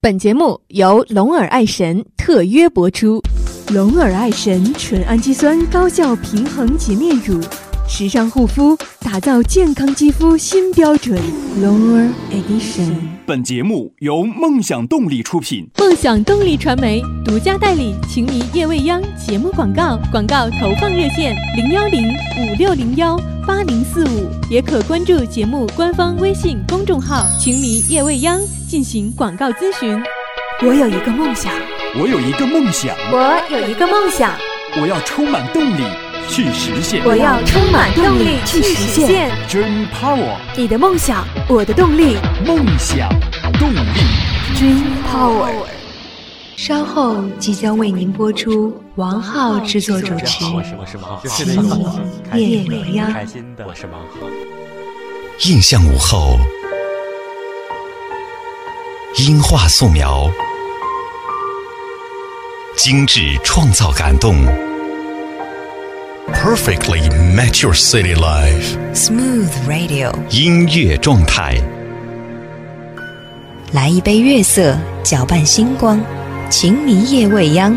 本节目由龙耳爱神特约播出。龙耳爱神纯氨基酸高效平衡洁面乳，时尚护肤，打造健康肌肤新标准。Lower Edition。本节目由梦想动力出品。梦想动力传媒独家代理《情迷夜未央》节目广告，广告投放热线零幺零五六零幺八零四五，也可关注节目官方微信公众号“情迷夜未央”进行广告咨询。我有一个梦想，我有一个梦想，我有一个梦想，我要充满动力去实现。我要充满动力去实现。Dream Power，你的梦想，我的动力。梦想动力。Dream Power。稍后即将为您播出王浩制作主持我是我是王浩，《情迷夜未央》。开心的，我是王浩。印象午后，音画素描，精致创造感动，perfectly match your city life。Smooth Radio，音乐状态，来一杯月色，搅拌星光，情迷夜未央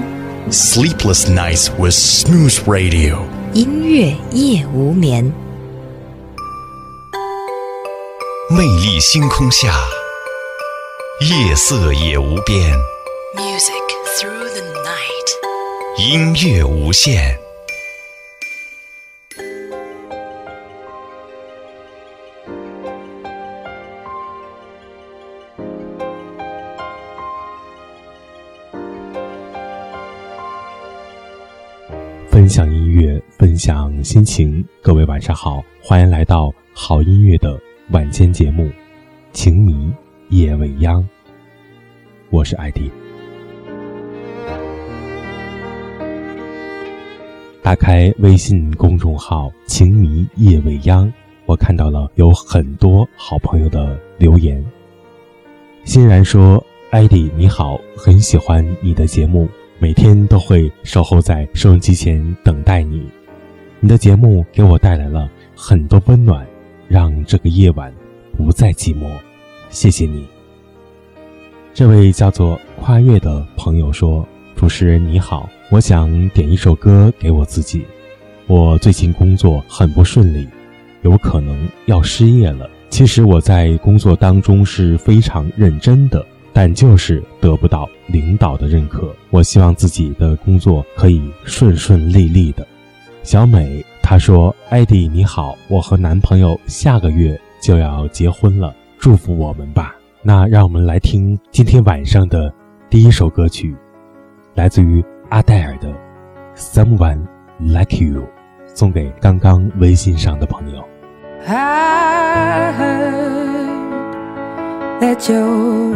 ，sleepless nights with smooth radio。音乐夜无眠。魅力星空下，夜色也无边，Music through the night。音乐无限。享音乐，分享心情。各位晚上好，欢迎来到好音乐的晚间节目《情迷夜未央》，我是艾迪。打开微信公众号“情迷夜未央”，我看到了有很多好朋友的留言。欣然说：“艾迪你好，很喜欢你的节目。”每天都会守候在收音机前等待你，你的节目给我带来了很多温暖，让这个夜晚不再寂寞。谢谢你。这位叫做跨越的朋友说：“主持人你好，我想点一首歌给我自己。我最近工作很不顺利，有可能要失业了。其实我在工作当中是非常认真的。”但就是得不到领导的认可。我希望自己的工作可以顺顺利利的。小美她说：“艾迪你好，我和男朋友下个月就要结婚了，祝福我们吧。”那让我们来听今天晚上的第一首歌曲，来自于阿黛尔的《Someone Like You》，送给刚刚微信上的朋友。I heard that you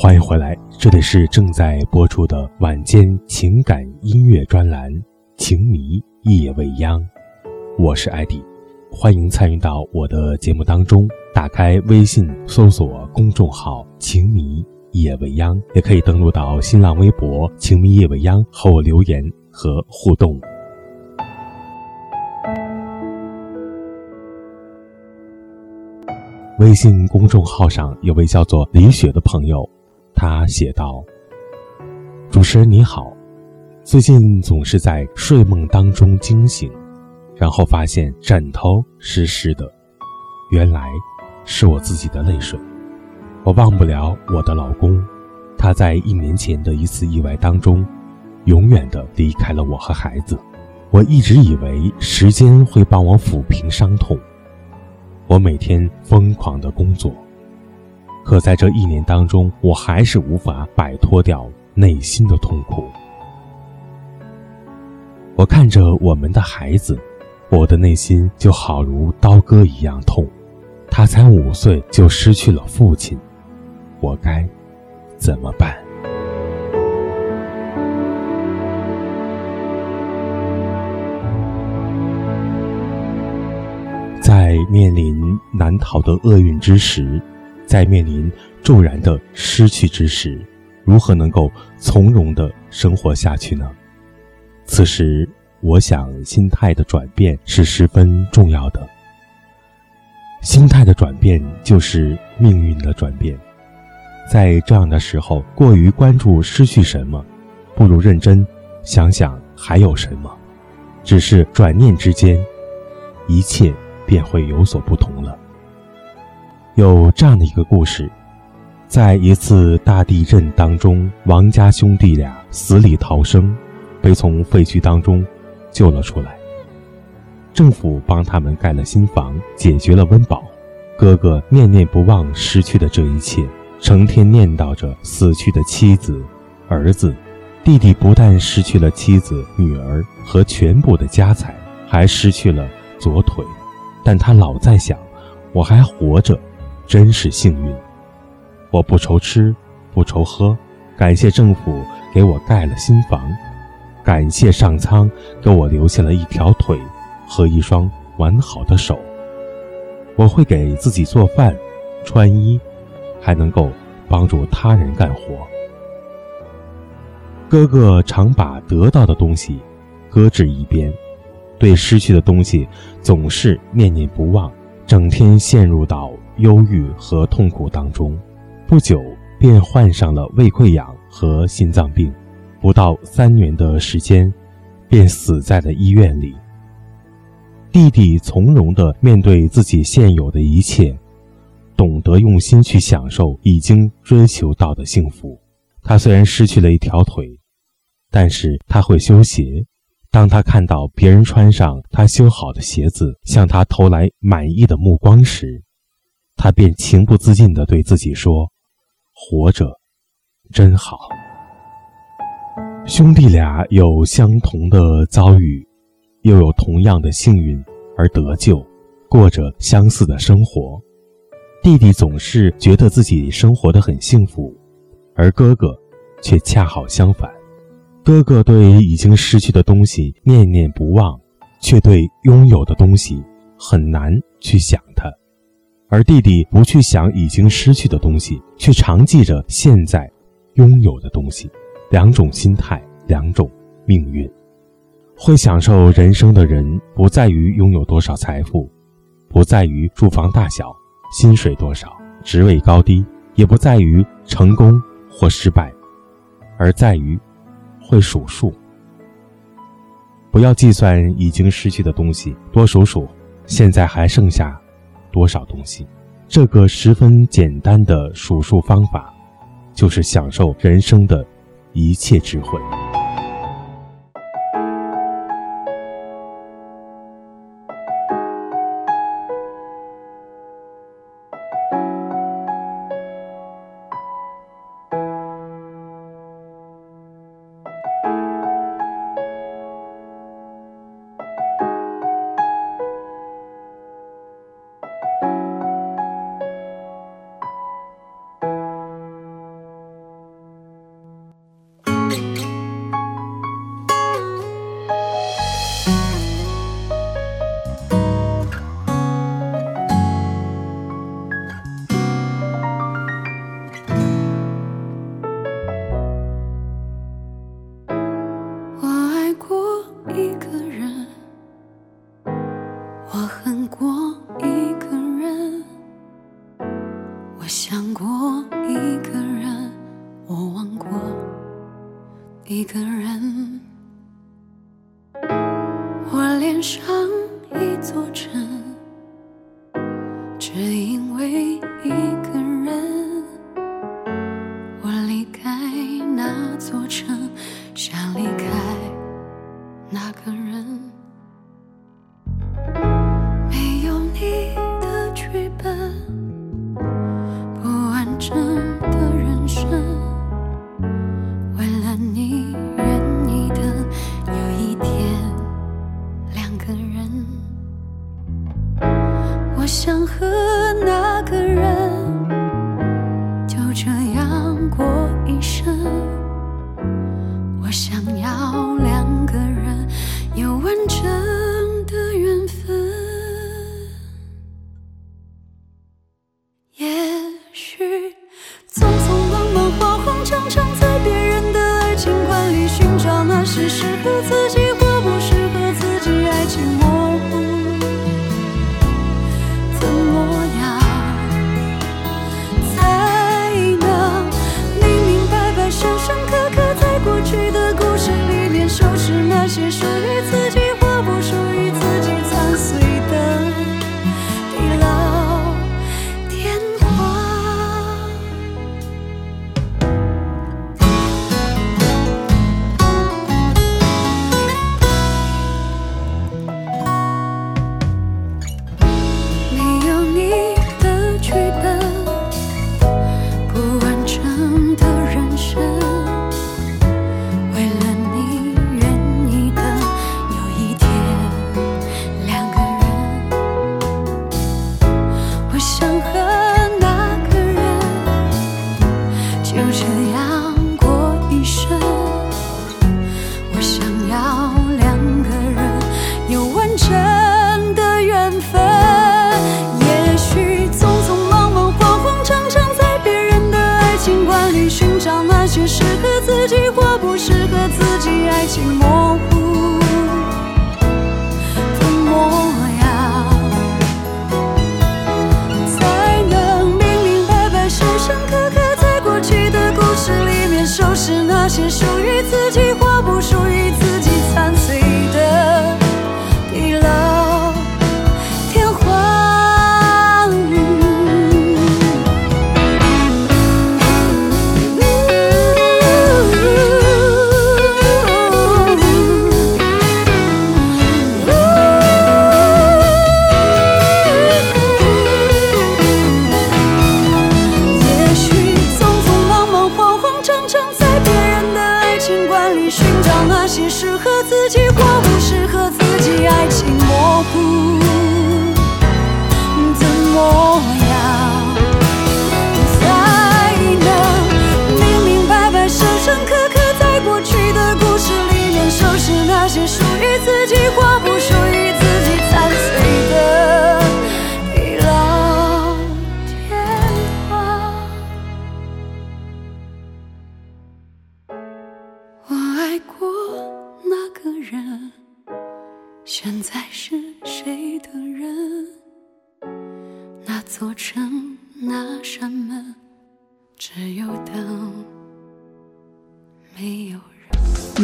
欢迎回来，这里是正在播出的晚间情感音乐专栏《情迷夜未央》，我是艾迪，欢迎参与到我的节目当中。打开微信搜索公众号“情迷夜未央”，也可以登录到新浪微博“情迷夜未央”和我留言和互动。微信公众号上有位叫做李雪的朋友。他写道：“主持人你好，最近总是在睡梦当中惊醒，然后发现枕头湿湿的，原来是我自己的泪水。我忘不了我的老公，他在一年前的一次意外当中，永远的离开了我和孩子。我一直以为时间会帮我抚平伤痛，我每天疯狂的工作。”可在这一年当中，我还是无法摆脱掉内心的痛苦。我看着我们的孩子，我的内心就好如刀割一样痛。他才五岁就失去了父亲，我该怎么办？在面临难逃的厄运之时。在面临骤然的失去之时，如何能够从容的生活下去呢？此时，我想心态的转变是十分重要的。心态的转变就是命运的转变。在这样的时候，过于关注失去什么，不如认真想想还有什么。只是转念之间，一切便会有所不同了。有这样的一个故事，在一次大地震当中，王家兄弟俩死里逃生，被从废墟当中救了出来。政府帮他们盖了新房，解决了温饱。哥哥念念不忘失去的这一切，成天念叨着死去的妻子、儿子。弟弟不但失去了妻子、女儿和全部的家财，还失去了左腿，但他老在想：我还活着。真是幸运。我不愁吃，不愁喝，感谢政府给我盖了新房，感谢上苍给我留下了一条腿和一双完好的手。我会给自己做饭、穿衣，还能够帮助他人干活。哥哥常把得到的东西搁置一边，对失去的东西总是念念不忘，整天陷入到忧郁和痛苦当中。不久便患上了胃溃疡和心脏病，不到三年的时间，便死在了医院里。弟弟从容地面对自己现有的一切，懂得用心去享受已经追求到的幸福。他虽然失去了一条腿，但是他会修鞋。当他看到别人穿上他修好的鞋子，向他投来满意的目光时，他便情不自禁地对自己说。活着，真好。兄弟俩有相同的遭遇，又有同样的幸运而得救，过着相似的生活。弟弟总是觉得自己生活的很幸福，而哥哥却恰好相反。哥哥对已经失去的东西念念不忘，却对拥有的东西很难去想它。而弟弟不去想已经失去的东西，却常记着现在拥有的东西。两种心态，两种命运。会享受人生的人，不在于拥有多少财富，不在于住房大小、薪水多少、职位高低，也不在于成功或失败，而在于会数数。不要计算已经失去的东西，多数数现在还剩下。多少东西？这个十分简单的数数方法，就是享受人生的一切智慧。上一座城，只因为一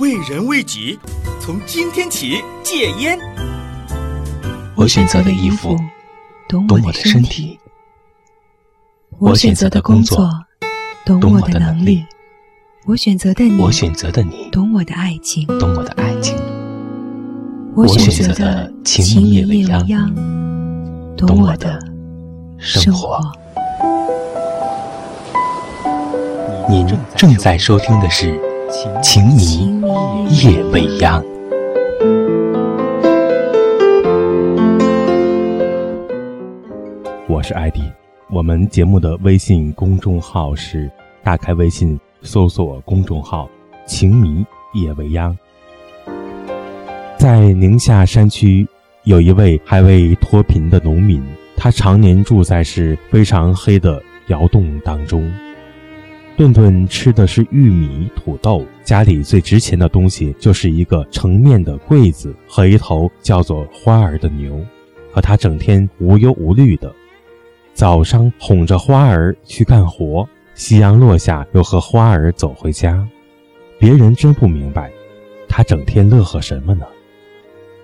为人为己，从今天起戒烟。我选择的衣服懂我的身体，我选择的工作懂我的能力，我选择的你，我选择的你懂我的爱情，懂我的爱情，我选择的情迷夜未央，懂我的生活。您正在收听的是《情迷夜未央》。我是艾迪，我们节目的微信公众号是：打开微信搜索公众号“情迷夜未央”。在宁夏山区，有一位还未脱贫的农民，他常年住在是非常黑的窑洞当中。顿顿吃的是玉米、土豆，家里最值钱的东西就是一个盛面的柜子和一头叫做花儿的牛，和他整天无忧无虑的，早上哄着花儿去干活，夕阳落下又和花儿走回家。别人真不明白，他整天乐呵什么呢？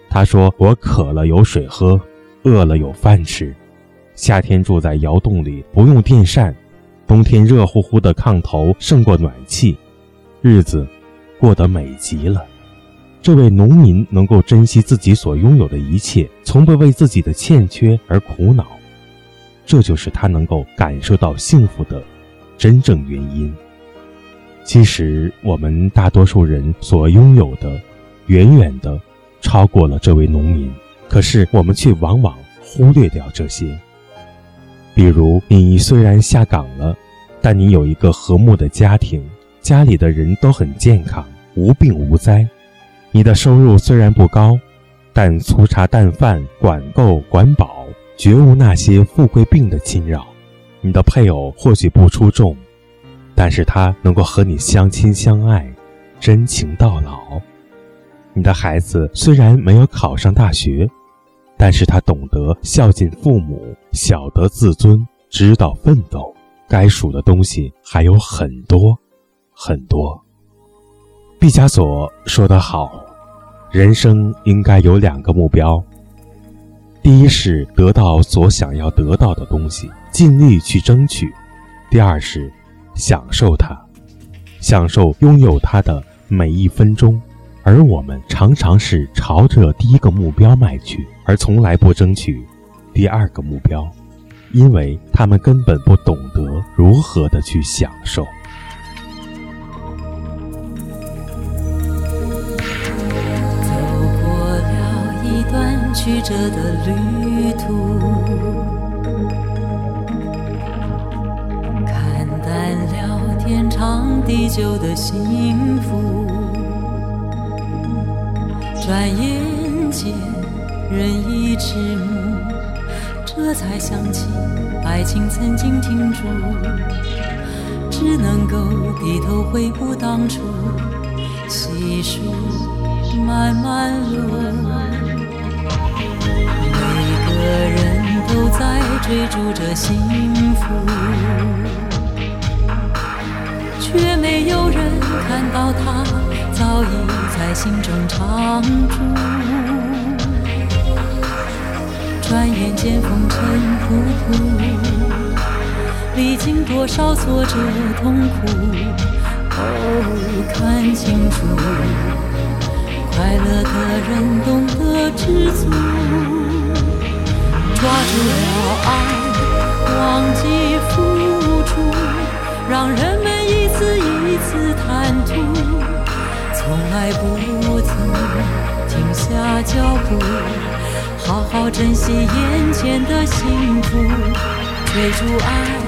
他说：“我渴了有水喝，饿了有饭吃，夏天住在窑洞里，不用电扇。”冬天热乎乎的炕头胜过暖气，日子过得美极了。这位农民能够珍惜自己所拥有的一切，从不为自己的欠缺而苦恼，这就是他能够感受到幸福的真正原因。其实，我们大多数人所拥有的，远远的超过了这位农民，可是我们却往往忽略掉这些。比如，你虽然下岗了，但你有一个和睦的家庭，家里的人都很健康，无病无灾。你的收入虽然不高，但粗茶淡饭，管够管饱，绝无那些富贵病的侵扰。你的配偶或许不出众，但是他能够和你相亲相爱，真情到老。你的孩子虽然没有考上大学。但是他懂得孝敬父母，晓得自尊，知道奋斗。该数的东西还有很多，很多。毕加索说得好，人生应该有两个目标：第一是得到所想要得到的东西，尽力去争取；第二是享受它，享受拥有它的每一分钟。而我们常常是朝着第一个目标迈去，而从来不争取第二个目标，因为他们根本不懂得如何的去享受。走过了一段曲折的旅途，看淡了天长地久的幸福。转眼间，人已迟暮，这才想起爱情曾经停住，只能够低头回顾当初，细数漫漫路。每个人都在追逐着幸福，却没有人看到它早已在心中常驻。转眼间风尘仆仆，历经多少挫折痛苦，哦，看清楚，快乐的人懂得知足，抓住了爱，忘记付出，让人们一次一次贪图，从来不曾停下脚步。好好珍惜眼前的幸福，追逐爱，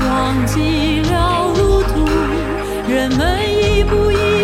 忘记了路途，人们一步一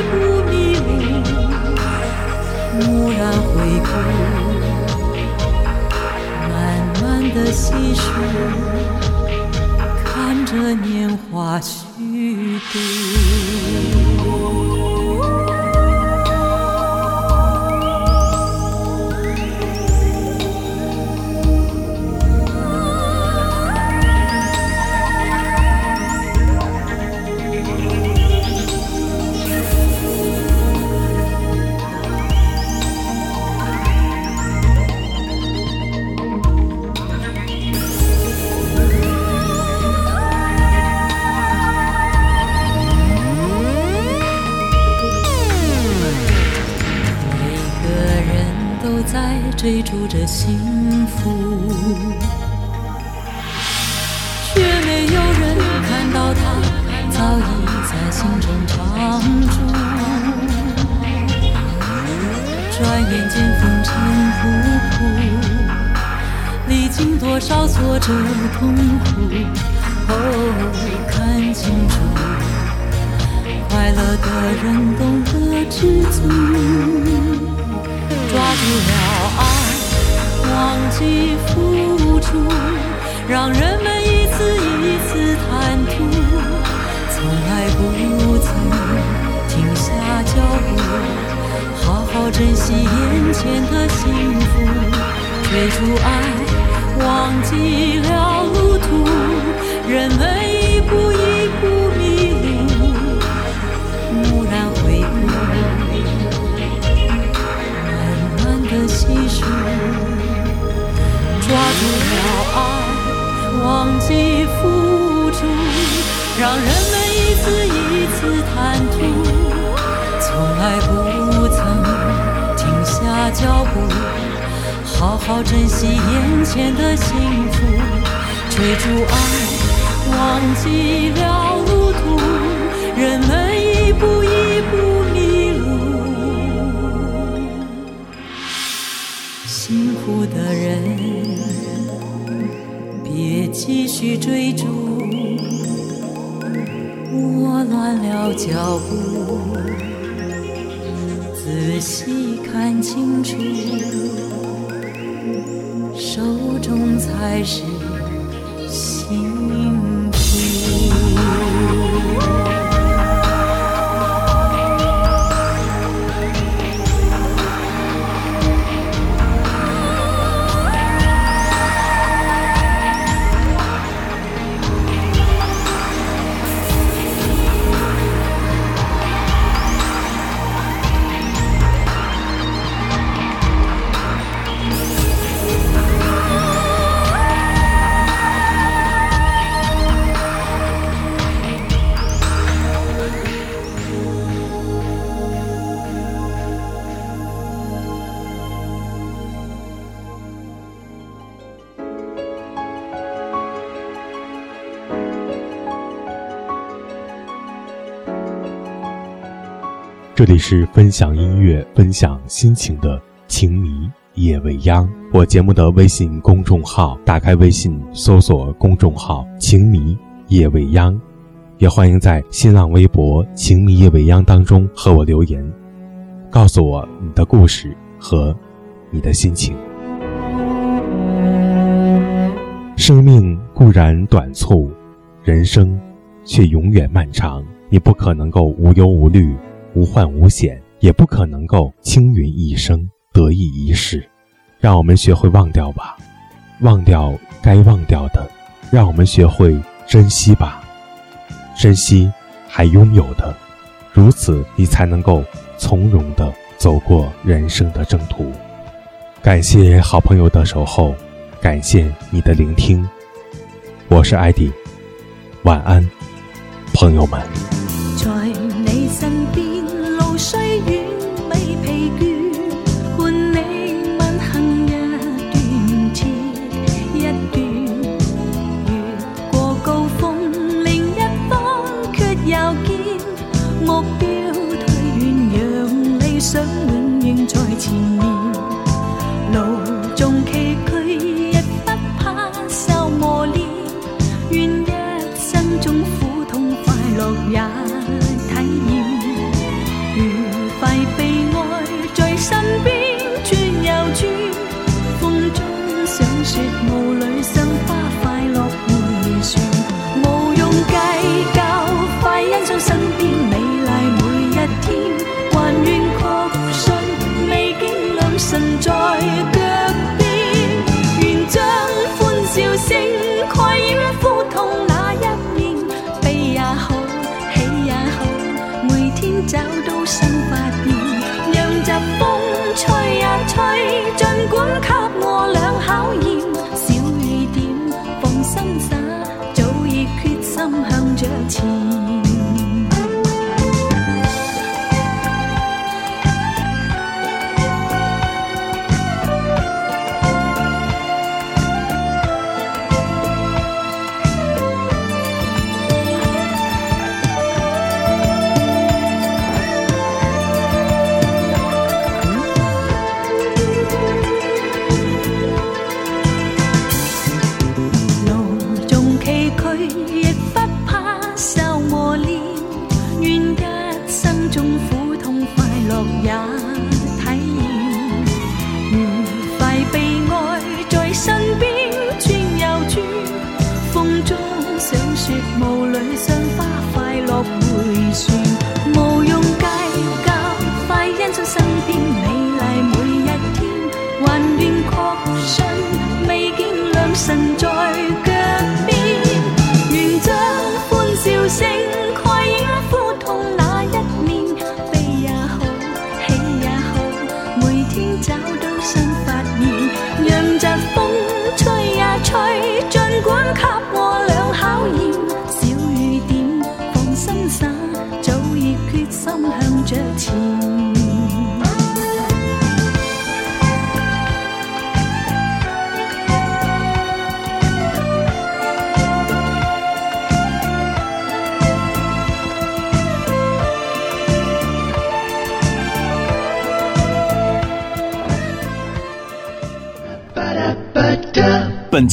少挫折痛苦，哦，看清楚，快乐的人懂得知足。抓住了爱，忘记付出，让人们一次一次贪图，从来不曾停下脚步，好好珍惜眼前的幸福。追逐爱，忘记了路途，人们一步一步迷路，蓦然回顾。细数，抓住了爱，忘记付出，让人们一次一次贪图，从来不曾停下脚步，好好珍惜眼前的幸福。追逐爱，忘记了路途，人们一步一步迷路。辛。苦的人，别继续追逐，我乱了脚步，仔细看清楚，手中才是幸这里是分享音乐、分享心情的“情迷夜未央”。我节目的微信公众号，打开微信搜索公众号“情迷夜未央”，也欢迎在新浪微博“情迷夜未央”当中和我留言，告诉我你的故事和你的心情。生命固然短促，人生却永远漫长。你不可能够无忧无虑。无患无险，也不可能够青云一生得意一世。让我们学会忘掉吧，忘掉该忘掉的；让我们学会珍惜吧，珍惜还拥有的。如此，你才能够从容的走过人生的征途。感谢好朋友的守候，感谢你的聆听。我是艾迪，晚安，朋友们。